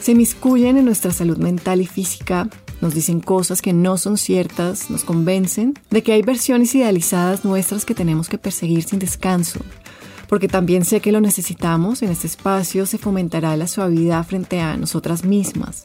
se miscuyen en nuestra salud mental y física, nos dicen cosas que no son ciertas, nos convencen de que hay versiones idealizadas nuestras que tenemos que perseguir sin descanso. Porque también sé que lo necesitamos, en este espacio se fomentará la suavidad frente a nosotras mismas,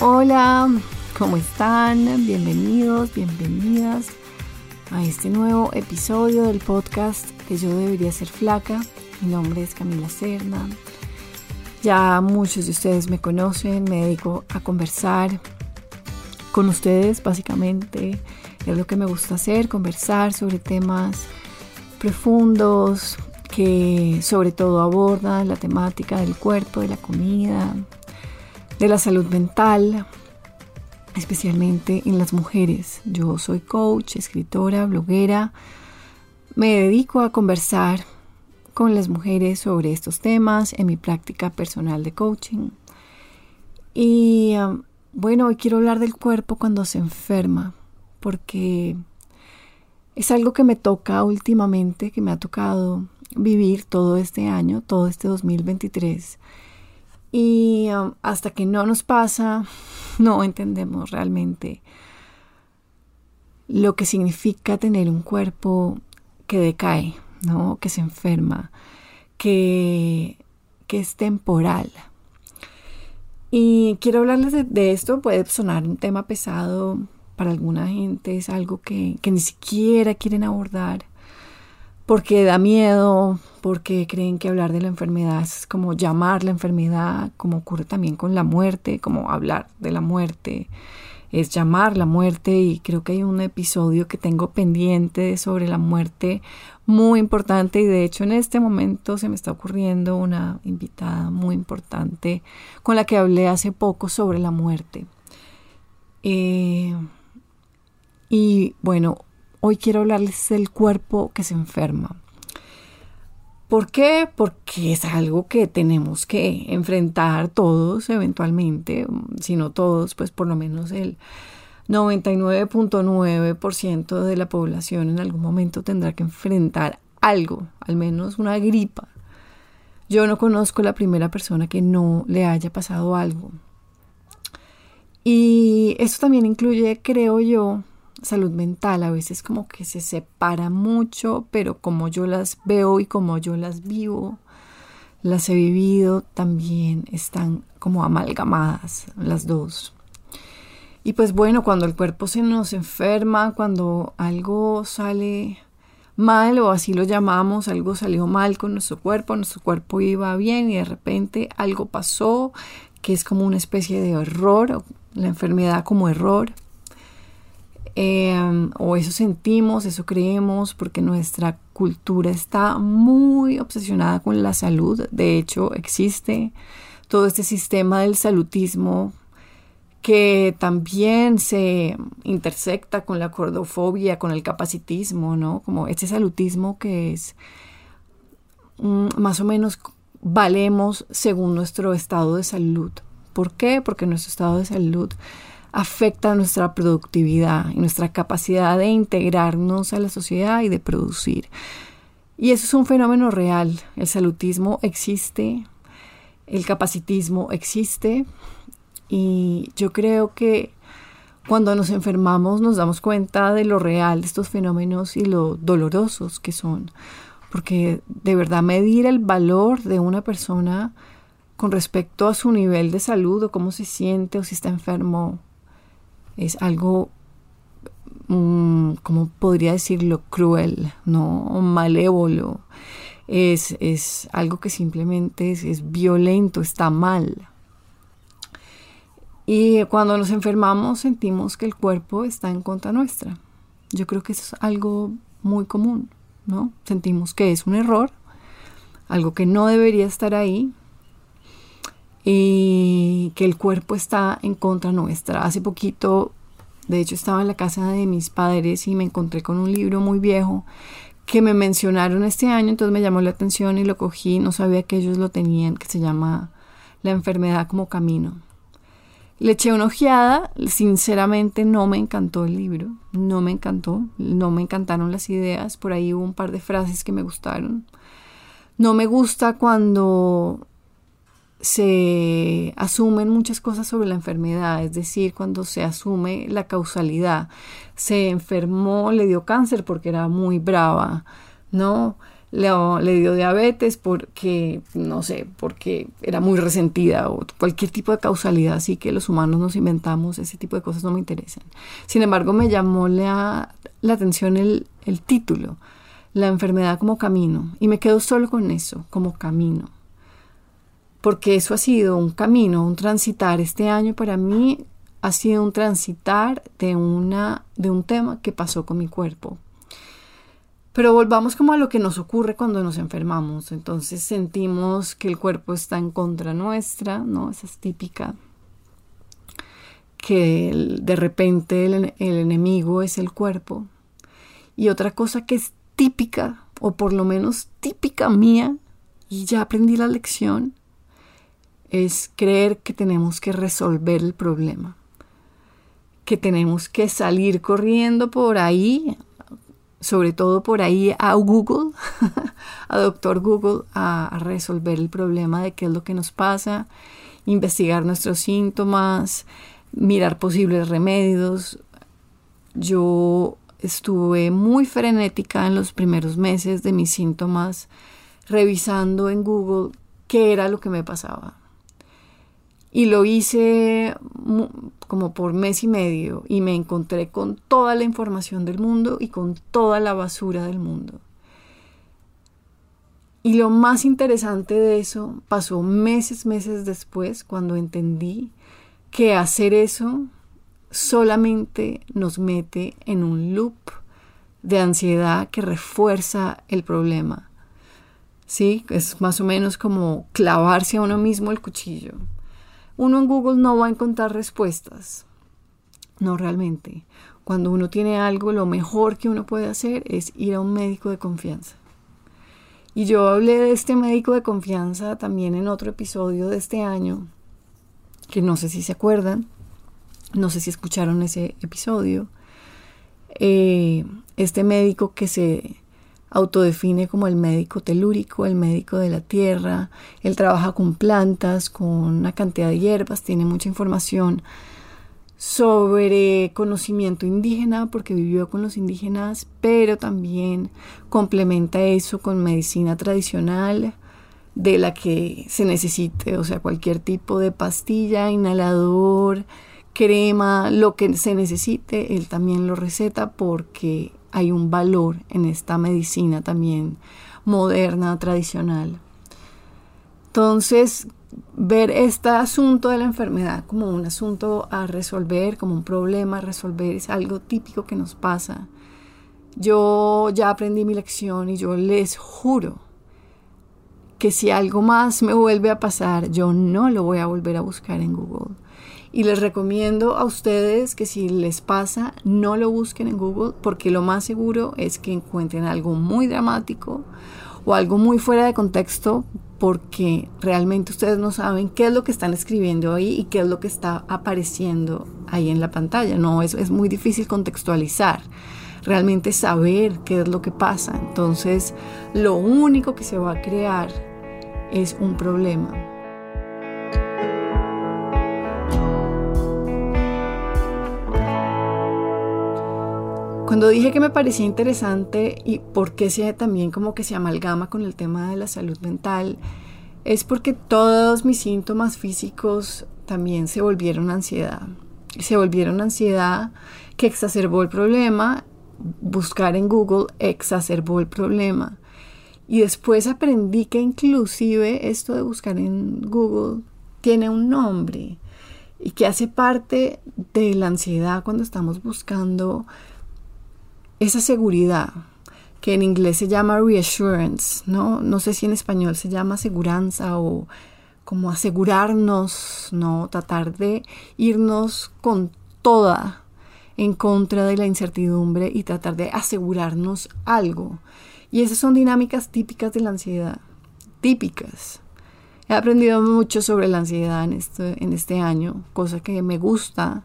Hola, ¿cómo están? Bienvenidos, bienvenidas a este nuevo episodio del podcast que Yo debería ser flaca. Mi nombre es Camila Serna, ya muchos de ustedes me conocen, me dedico a conversar con ustedes básicamente. Es lo que me gusta hacer, conversar sobre temas profundos que sobre todo abordan la temática del cuerpo, de la comida, de la salud mental, especialmente en las mujeres. Yo soy coach, escritora, bloguera. Me dedico a conversar con las mujeres sobre estos temas en mi práctica personal de coaching. Y um, bueno, hoy quiero hablar del cuerpo cuando se enferma, porque es algo que me toca últimamente, que me ha tocado vivir todo este año, todo este 2023. Y um, hasta que no nos pasa, no entendemos realmente lo que significa tener un cuerpo que decae, ¿no? que se enferma, que, que es temporal. Y quiero hablarles de, esto, puede sonar un tema pesado para alguna gente, es algo que, que ni siquiera quieren abordar porque da miedo, porque creen que hablar de la enfermedad es como llamar la enfermedad, como ocurre también con la muerte, como hablar de la muerte es llamar la muerte y creo que hay un episodio que tengo pendiente sobre la muerte muy importante y de hecho en este momento se me está ocurriendo una invitada muy importante con la que hablé hace poco sobre la muerte. Eh, y bueno, hoy quiero hablarles del cuerpo que se enferma. ¿Por qué? Porque es algo que tenemos que enfrentar todos eventualmente, si no todos, pues por lo menos el 99.9% de la población en algún momento tendrá que enfrentar algo, al menos una gripa. Yo no conozco la primera persona que no le haya pasado algo. Y eso también incluye, creo yo, salud mental a veces como que se separa mucho, pero como yo las veo y como yo las vivo, las he vivido, también están como amalgamadas las dos. Y pues bueno, cuando el cuerpo se nos enferma, cuando algo sale mal o así lo llamamos, algo salió mal con nuestro cuerpo, nuestro cuerpo iba bien y de repente algo pasó que es como una especie de error, la enfermedad como error Em, o eso sentimos, eso creemos, porque nuestra cultura está muy obsesionada con la salud. De hecho, existe todo este sistema del salutismo que también se intersecta con la cordofobia, con el capacitismo, ¿no? Como este salutismo que es mm, más o menos valemos según nuestro estado de salud ¿Por qué? Porque nuestro estado de salud afecta nuestra productividad y nuestra capacidad de integrarnos a la sociedad y de producir. Y eso es un fenómeno real. El salutismo existe, el capacitismo existe y yo creo que cuando nos enfermamos nos damos cuenta de lo real de estos fenómenos y lo dolorosos que son. Porque de verdad medir el valor de una persona con respecto a su nivel de salud o cómo se siente o si está enfermo es algo, mm, como podría decirlo, cruel, ¿no? malévolo. Es, es algo que simplemente es, es violento, está mal. Y cuando nos enfermamos sentimos que el cuerpo está en contra nuestra. Yo creo que eso es algo muy común, ¿no? Sentimos que es un error, algo que no debería estar ahí, y que el cuerpo está en contra nuestra. Hace poquito, de hecho, estaba en la casa de mis padres y me encontré con un libro muy viejo que me mencionaron este año, entonces me llamó la atención y lo cogí, no sabía que ellos lo tenían, que se llama La enfermedad como camino. Le eché una ojeada, sinceramente no me encantó el libro, no me encantó, no me encantaron las ideas, por ahí hubo un par de frases que me gustaron. No me gusta cuando se asumen muchas cosas sobre la enfermedad, es decir, cuando se asume la causalidad. Se enfermó, le dio cáncer porque era muy brava, ¿no? Le, dio diabetes porque, no sé, porque era muy resentida o cualquier tipo de causalidad, así que los humanos nos inventamos, ese tipo de cosas no me interesan. Sin embargo, me llamó la, la atención el, el título, la enfermedad como camino, y me quedo solo con eso, como camino porque eso ha sido un camino, un transitar. Este año para mí ha sido un transitar de, una, de un tema que pasó con mi cuerpo. Pero volvamos como a lo que nos ocurre cuando nos enfermamos. Entonces sentimos que el cuerpo está en contra nuestra, ¿no? Esa es típica. Que de repente el, el enemigo es el cuerpo. Y otra cosa que es típica, o por lo menos típica mía, y ya aprendí la lección, es creer que tenemos que resolver el problema, que tenemos que salir corriendo por ahí, sobre todo por ahí a Google, a Doctor Google, a, resolver el problema de qué es lo que nos pasa, investigar nuestros síntomas, mirar posibles remedios. Yo estuve muy frenética en los primeros meses de mis síntomas, revisando en Google qué era lo que me pasaba. Y lo hice como por mes y medio y me encontré con toda la información del mundo y con toda la basura del mundo. Y lo más interesante de eso pasó meses, meses después, cuando entendí que hacer eso solamente nos mete en un loop de ansiedad que refuerza el problema. ¿Sí? Es más o menos como clavarse a uno mismo el cuchillo uno en Google no va a encontrar respuestas. No realmente. Cuando uno tiene algo, lo mejor que uno puede hacer es ir a un médico de confianza. Y yo hablé de este médico de confianza también en otro episodio de este año, que no sé si se acuerdan, no sé si escucharon ese episodio. Eh, este médico que se autodefine como el médico telúrico, el médico de la tierra. Él trabaja con plantas, con una cantidad de hierbas, tiene mucha información sobre conocimiento indígena porque vivió con los indígenas, pero también complementa eso con medicina tradicional de la que se necesite, o sea, cualquier tipo de pastilla, inhalador, crema, lo que se necesite, él también lo receta porque hay un valor en esta medicina también moderna, tradicional. Entonces, ver este asunto de la enfermedad como un asunto a resolver, como un problema a resolver, es algo típico que nos pasa. Yo ya aprendí mi lección y yo les juro que si algo más me vuelve a pasar, yo no lo voy a volver a buscar en Google y les recomiendo a ustedes que si les pasa, no lo busquen en Google porque lo más seguro es que encuentren algo muy dramático o algo muy fuera de contexto porque realmente ustedes no saben qué es lo que están escribiendo ahí y qué es lo que está apareciendo ahí en la pantalla. No, es, es muy difícil contextualizar, realmente saber qué es lo que pasa. Entonces, lo único que se va a crear es un problema. Cuando dije que me parecía interesante y por qué se también como que se amalgama con el tema de la salud mental, es porque todos mis síntomas físicos también se volvieron ansiedad. Se volvieron ansiedad que exacerbó el problema. Buscar en Google exacerbó el problema. Y después aprendí que inclusive esto de buscar en Google tiene un nombre y que hace parte de la ansiedad cuando estamos buscando esa seguridad que en inglés se llama reassurance, ¿no? No sé si en español se llama aseguranza o como asegurarnos, ¿no? Tratar de irnos con toda en contra de la incertidumbre y tratar de asegurarnos algo. Y esas son dinámicas típicas de la ansiedad, típicas. He aprendido mucho sobre la ansiedad en este, en este año, cosa que me gusta,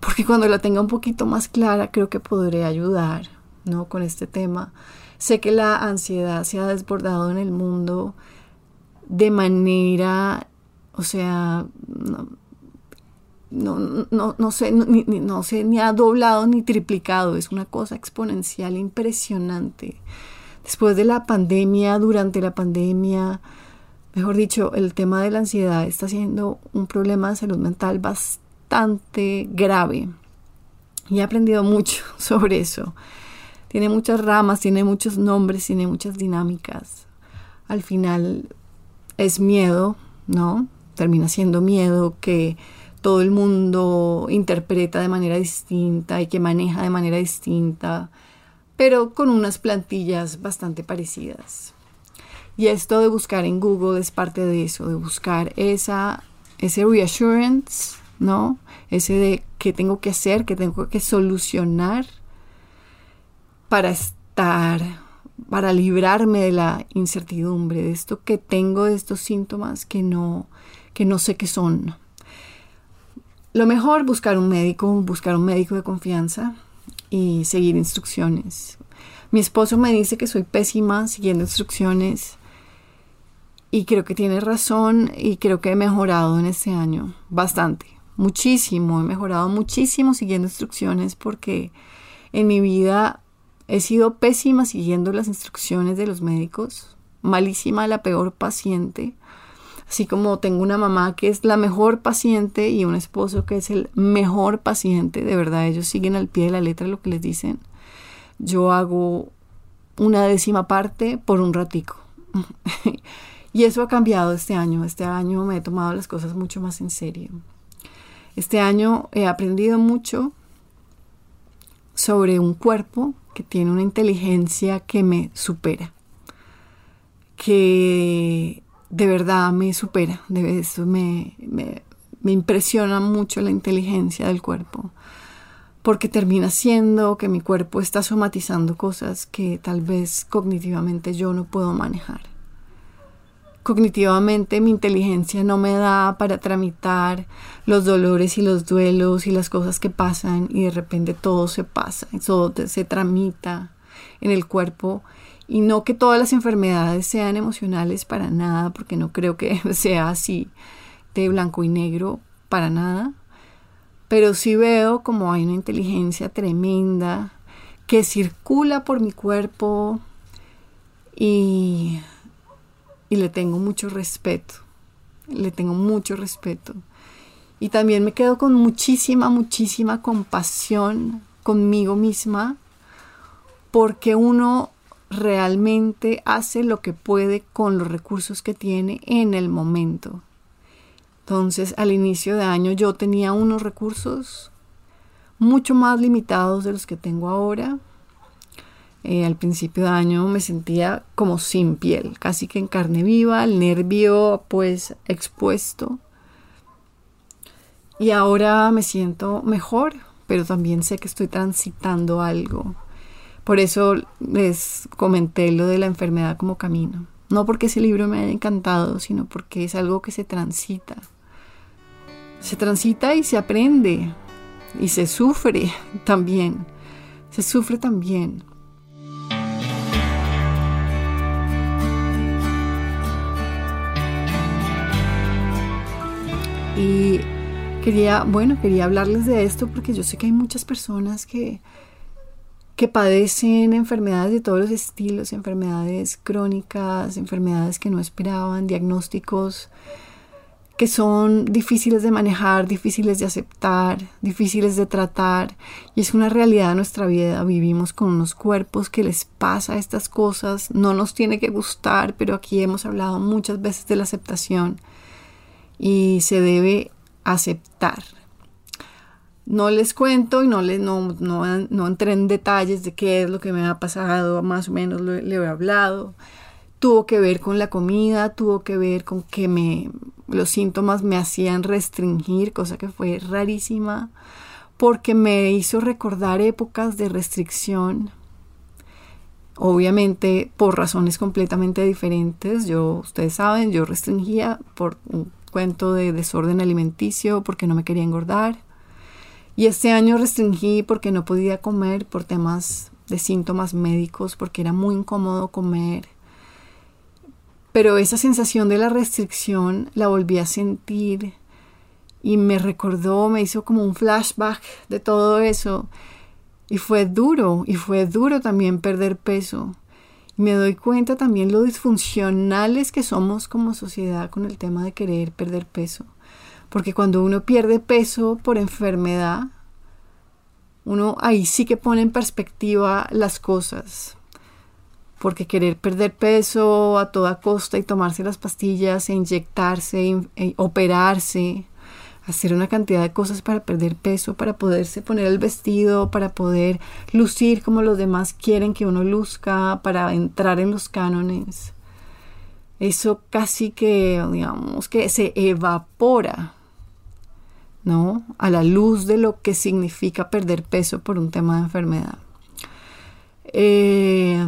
porque cuando la tenga un poquito más clara creo que podré ayudar ¿no? con este tema. Sé que la ansiedad se ha desbordado en el mundo de manera, o sea, no, no, no, sé, ni, no sé, ni ha doblado ni triplicado, es una cosa exponencial impresionante. Después de la pandemia, durante la pandemia, mejor dicho, el tema de la ansiedad está siendo un problema de salud mental bastante grave y he aprendido mucho sobre eso. Tiene muchas ramas, tiene muchos nombres, tiene muchas dinámicas. Al final es miedo, ¿no? Termina siendo miedo que todo el mundo interpreta de manera distinta y que maneja de manera distinta, pero con unas plantillas bastante parecidas. Y esto de buscar en Google es parte de eso, de buscar esa, ese reassurance ¿no? Ese de qué tengo que hacer, qué tengo que solucionar para estar, para librarme de la incertidumbre, de esto que tengo, de estos síntomas que no, que no sé qué son. Lo mejor buscar un médico, buscar un médico de confianza y seguir instrucciones. Mi esposo me dice que soy pésima siguiendo instrucciones y creo que tiene razón y creo que he mejorado en este año bastante muchísimo, he mejorado muchísimo siguiendo instrucciones porque en mi vida he sido pésima siguiendo las instrucciones de los médicos, malísima la peor paciente, así como tengo una mamá que es la mejor paciente y un esposo que es el mejor paciente, de verdad ellos siguen al pie de la letra lo que les dicen. Yo hago una décima parte por un ratico. y eso ha cambiado este año. Este año me he tomado las cosas mucho más en serio. Este año he aprendido mucho sobre un cuerpo que tiene una inteligencia que me supera, que de verdad me supera, de eso me, me, me impresiona mucho la inteligencia del cuerpo, porque termina siendo que mi cuerpo está somatizando cosas que tal vez cognitivamente yo no puedo manejar cognitivamente mi inteligencia no me da para tramitar los dolores y los duelos y las cosas que pasan y de repente todo se pasa, todo se tramita en el cuerpo. Y no que todas las enfermedades sean emocionales para nada, porque no creo que sea así de blanco y negro para nada, pero sí veo como hay una inteligencia tremenda que circula por mi cuerpo y y le tengo mucho respeto, le tengo mucho respeto. Y también me quedo con muchísima, muchísima compasión conmigo misma, porque uno realmente hace lo que puede con los recursos que tiene en el momento. Entonces, al inicio de año yo tenía unos recursos mucho más limitados de los que tengo ahora eh, al principio de año me sentía como sin piel, casi que en carne viva, el nervio pues expuesto. Y ahora me siento mejor, pero también sé que estoy transitando algo. Por eso les comenté lo de la enfermedad como camino. No porque ese libro me haya encantado, sino porque es algo que se transita. Se transita y se aprende y se sufre también. Se sufre también. Y quería, bueno, quería hablarles de esto porque yo sé que hay muchas personas que, que padecen enfermedades de todos los estilos, enfermedades crónicas, enfermedades que no esperaban, diagnósticos que son difíciles de manejar, difíciles de aceptar, difíciles de tratar. Y es una realidad de nuestra vida. Vivimos con unos cuerpos que les pasa estas cosas. No nos tiene que gustar, pero aquí hemos hablado muchas veces de la aceptación. Y se debe aceptar. No les cuento y no, les, no, no, entré en detalles de qué es lo que me ha pasado, más o menos le he hablado tuvo que ver con la comida, tuvo que ver con que me, los síntomas me hacían restringir, cosa que fue rarísima, porque me hizo recordar épocas de restricción, obviamente por razones completamente diferentes. Yo, ustedes saben, yo restringía por cuento de desorden alimenticio, porque no me quería engordar. Y este año restringí porque no podía comer por temas de síntomas médicos, porque era muy incómodo comer pero esa sensación de la restricción la volví a sentir y me recordó, me hizo como un flashback de todo eso. Y fue duro, y fue duro también perder peso. Me doy cuenta también lo disfuncionales que somos como sociedad con el tema de querer perder peso. Porque cuando uno pierde peso por enfermedad, uno ahí sí que pone en perspectiva las cosas porque querer perder peso a toda costa y tomarse las pastillas e inyectarse, e operarse, hacer una cantidad de cosas para perder peso, para poderse poner el vestido, para poder lucir como los demás quieren que uno luzca, para entrar en los cánones. Eso casi que, digamos, que se evapora, ¿no? A la luz de lo que significa perder peso por un tema de enfermedad. Eh,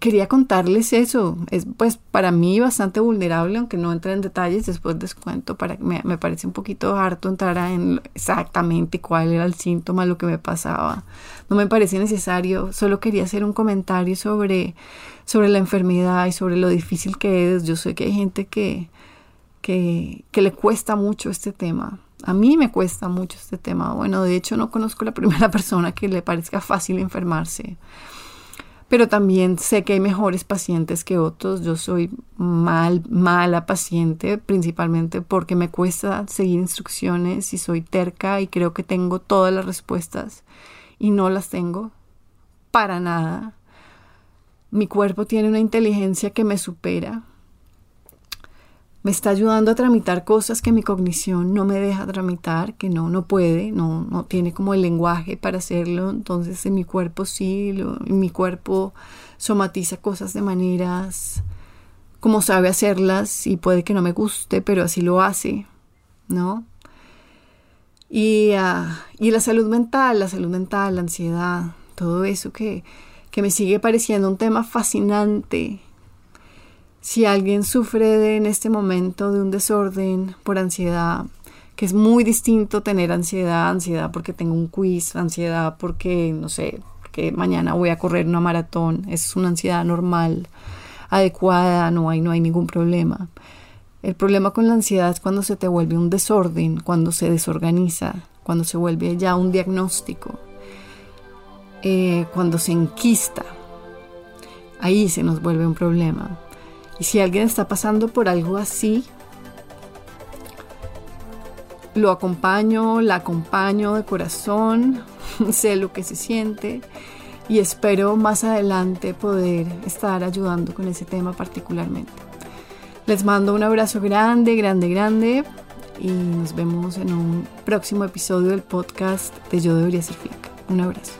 quería contarles eso. Es pues para mí bastante vulnerable, aunque no entre en detalles, después les cuento, para, me, me parece un poquito harto entrar en exactamente cuál era el síntoma, lo que me pasaba. No me parece necesario, solo quería hacer un comentario sobre, sobre la enfermedad y sobre lo difícil que es. Yo sé que hay gente que, que, que le cuesta mucho este tema. A mí me cuesta mucho este tema. Bueno, de hecho no conozco la primera persona que le parezca fácil enfermarse pero también sé que hay mejores pacientes que otros. Yo soy mal, mala paciente, principalmente porque me cuesta seguir instrucciones y soy terca y creo que tengo todas las respuestas y no las tengo para nada. Mi cuerpo tiene una inteligencia que me supera me está ayudando a tramitar cosas que mi cognición no me deja tramitar, que no, no puede, no, no tiene como el lenguaje para hacerlo, entonces en mi cuerpo sí, mi cuerpo somatiza cosas de maneras como sabe hacerlas y puede que no me guste, pero así lo hace, ¿no? Y, ah, y la salud mental, la salud mental, la ansiedad, todo eso que, que me sigue pareciendo un tema fascinante si alguien sufre en este momento de un desorden por ansiedad, que es muy distinto tener ansiedad, ansiedad porque tengo un quiz, ansiedad porque, no sé, que mañana voy a correr una maratón, es una ansiedad normal, adecuada, no hay, no hay ningún problema. El problema con la ansiedad es cuando se te vuelve un desorden, cuando se desorganiza, cuando se vuelve ya un diagnóstico, eh, cuando se enquista. Ahí se nos vuelve un problema. Y si alguien está pasando por algo así, lo acompaño, la acompaño de corazón, sé lo que se siente y espero más adelante poder estar ayudando con ese tema particularmente. Les mando un abrazo grande, grande, grande y nos vemos en un próximo episodio del podcast de Yo debería ser flaca. Un abrazo.